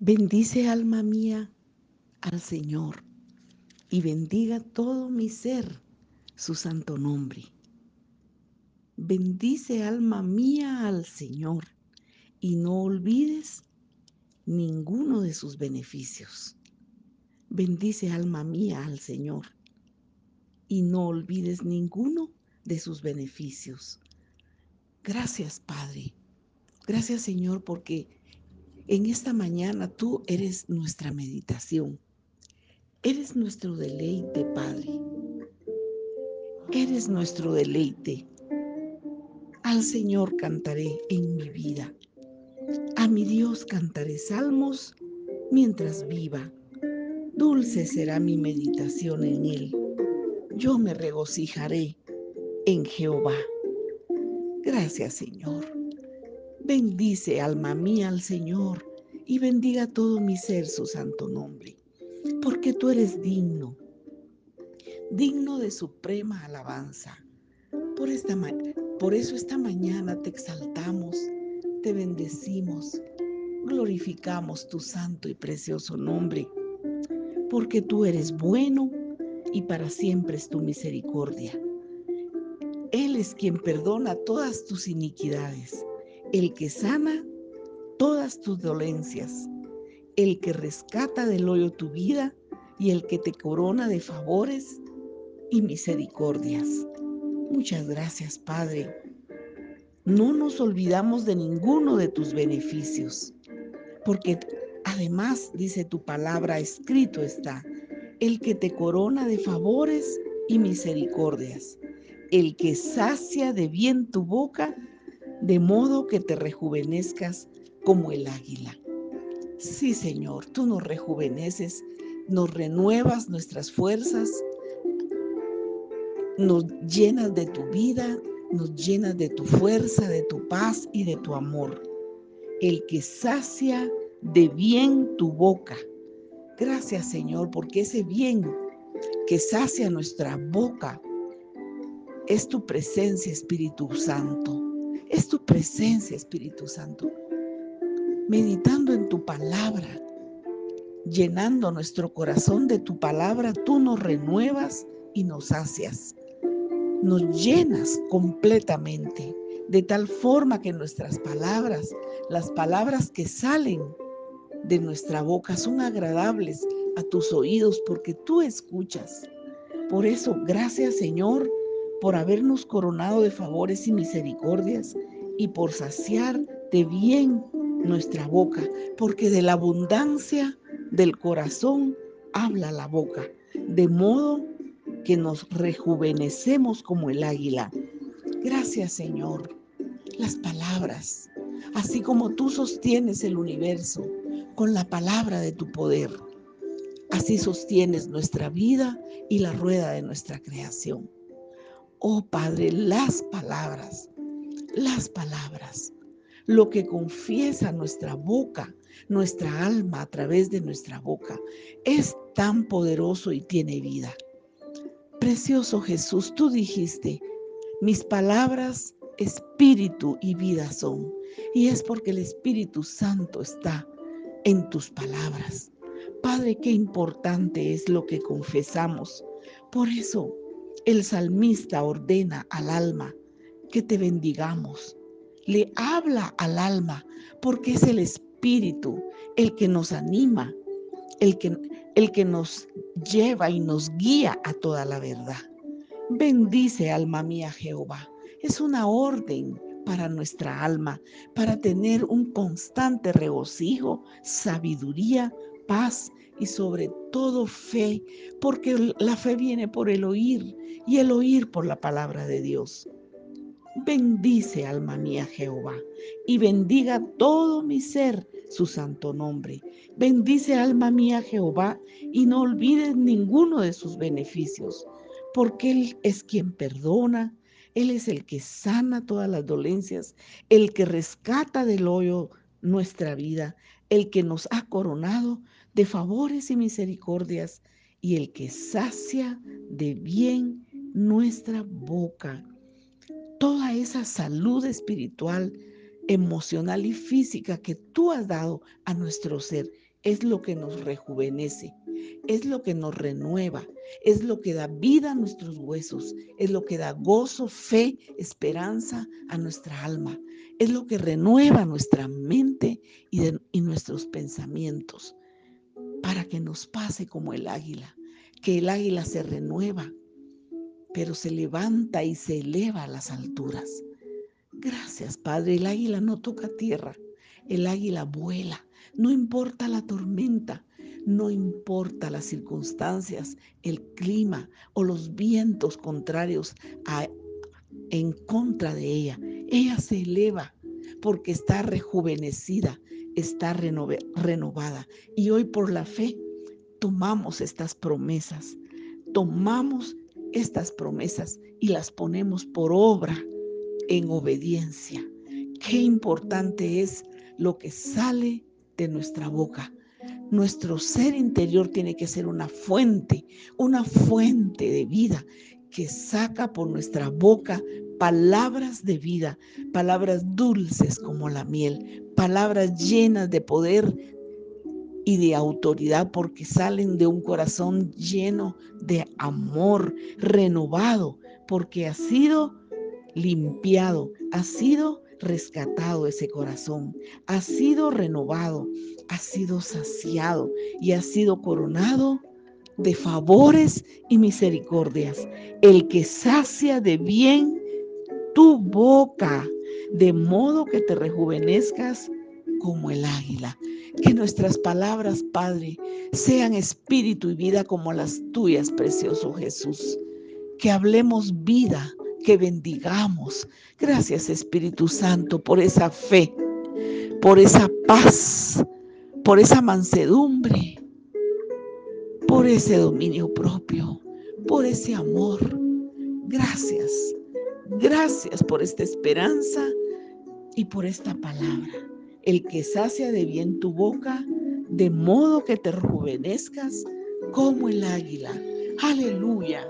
Bendice alma mía al Señor y bendiga todo mi ser su santo nombre. Bendice alma mía al Señor y no olvides ninguno de sus beneficios. Bendice alma mía al Señor y no olvides ninguno de sus beneficios. Gracias Padre. Gracias Señor porque en esta mañana tú eres nuestra meditación. Eres nuestro deleite, Padre. Eres nuestro deleite. Al Señor cantaré en mi vida. A mi Dios cantaré salmos mientras viva. Dulce será mi meditación en Él. Yo me regocijaré en Jehová. Gracias, Señor. Bendice, alma mía, al Señor, y bendiga todo mi ser su santo nombre, porque tú eres digno, digno de suprema alabanza. Por, esta por eso esta mañana te exaltamos, te bendecimos, glorificamos tu santo y precioso nombre, porque tú eres bueno y para siempre es tu misericordia. Él es quien perdona todas tus iniquidades el que sana todas tus dolencias, el que rescata del hoyo tu vida y el que te corona de favores y misericordias. Muchas gracias, Padre. No nos olvidamos de ninguno de tus beneficios, porque además, dice tu palabra, escrito está, el que te corona de favores y misericordias, el que sacia de bien tu boca de modo que te rejuvenezcas como el águila. Sí, Señor, tú nos rejuveneces, nos renuevas nuestras fuerzas, nos llenas de tu vida, nos llenas de tu fuerza, de tu paz y de tu amor. El que sacia de bien tu boca. Gracias, Señor, porque ese bien que sacia nuestra boca es tu presencia, Espíritu Santo. Es tu presencia, Espíritu Santo. Meditando en tu palabra, llenando nuestro corazón de tu palabra, tú nos renuevas y nos sacias. Nos llenas completamente, de tal forma que nuestras palabras, las palabras que salen de nuestra boca son agradables a tus oídos porque tú escuchas. Por eso, gracias Señor por habernos coronado de favores y misericordias y por saciar de bien nuestra boca, porque de la abundancia del corazón habla la boca, de modo que nos rejuvenecemos como el águila. Gracias Señor. Las palabras, así como tú sostienes el universo con la palabra de tu poder, así sostienes nuestra vida y la rueda de nuestra creación. Oh Padre, las palabras, las palabras, lo que confiesa nuestra boca, nuestra alma a través de nuestra boca, es tan poderoso y tiene vida. Precioso Jesús, tú dijiste, mis palabras, espíritu y vida son. Y es porque el Espíritu Santo está en tus palabras. Padre, qué importante es lo que confesamos. Por eso, el salmista ordena al alma que te bendigamos. Le habla al alma porque es el Espíritu el que nos anima, el que, el que nos lleva y nos guía a toda la verdad. Bendice alma mía Jehová. Es una orden para nuestra alma, para tener un constante regocijo, sabiduría, paz y sobre todo fe, porque la fe viene por el oír y el oír por la palabra de Dios. Bendice, alma mía, Jehová, y bendiga todo mi ser su santo nombre. Bendice, alma mía, Jehová, y no olvides ninguno de sus beneficios, porque Él es quien perdona, Él es el que sana todas las dolencias, el que rescata del hoyo nuestra vida, el que nos ha coronado de favores y misericordias, y el que sacia de bien nuestra boca. Toda esa salud espiritual, emocional y física que tú has dado a nuestro ser es lo que nos rejuvenece, es lo que nos renueva, es lo que da vida a nuestros huesos, es lo que da gozo, fe, esperanza a nuestra alma, es lo que renueva nuestra mente y, nuestros pensamientos para que nos pase como el águila, que el águila se renueva, pero se levanta y se eleva a las alturas. Gracias, Padre. El águila no toca tierra, el águila vuela. No importa la tormenta, no importa las circunstancias, el clima o los vientos contrarios en contra de ella. Ella se eleva porque está rejuvenecida, está renovada. Y hoy por la fe tomamos estas promesas, tomamos estas promesas y las ponemos por obra en obediencia. Qué importante es lo que sale de nuestra boca. Nuestro ser interior tiene que ser una fuente, una fuente de vida que saca por nuestra boca palabras de vida, palabras dulces como la miel, palabras llenas de poder y de autoridad porque salen de un corazón lleno de amor, renovado, porque ha sido limpiado, ha sido rescatado ese corazón, ha sido renovado, ha sido saciado y ha sido coronado de favores y misericordias. El que sacia de bien tu boca, de modo que te rejuvenezcas como el águila. Que nuestras palabras, Padre, sean espíritu y vida como las tuyas, precioso Jesús. Que hablemos vida que bendigamos. Gracias Espíritu Santo por esa fe, por esa paz, por esa mansedumbre, por ese dominio propio, por ese amor. Gracias, gracias por esta esperanza y por esta palabra. El que sacia de bien tu boca, de modo que te rejuvenezcas como el águila. Aleluya.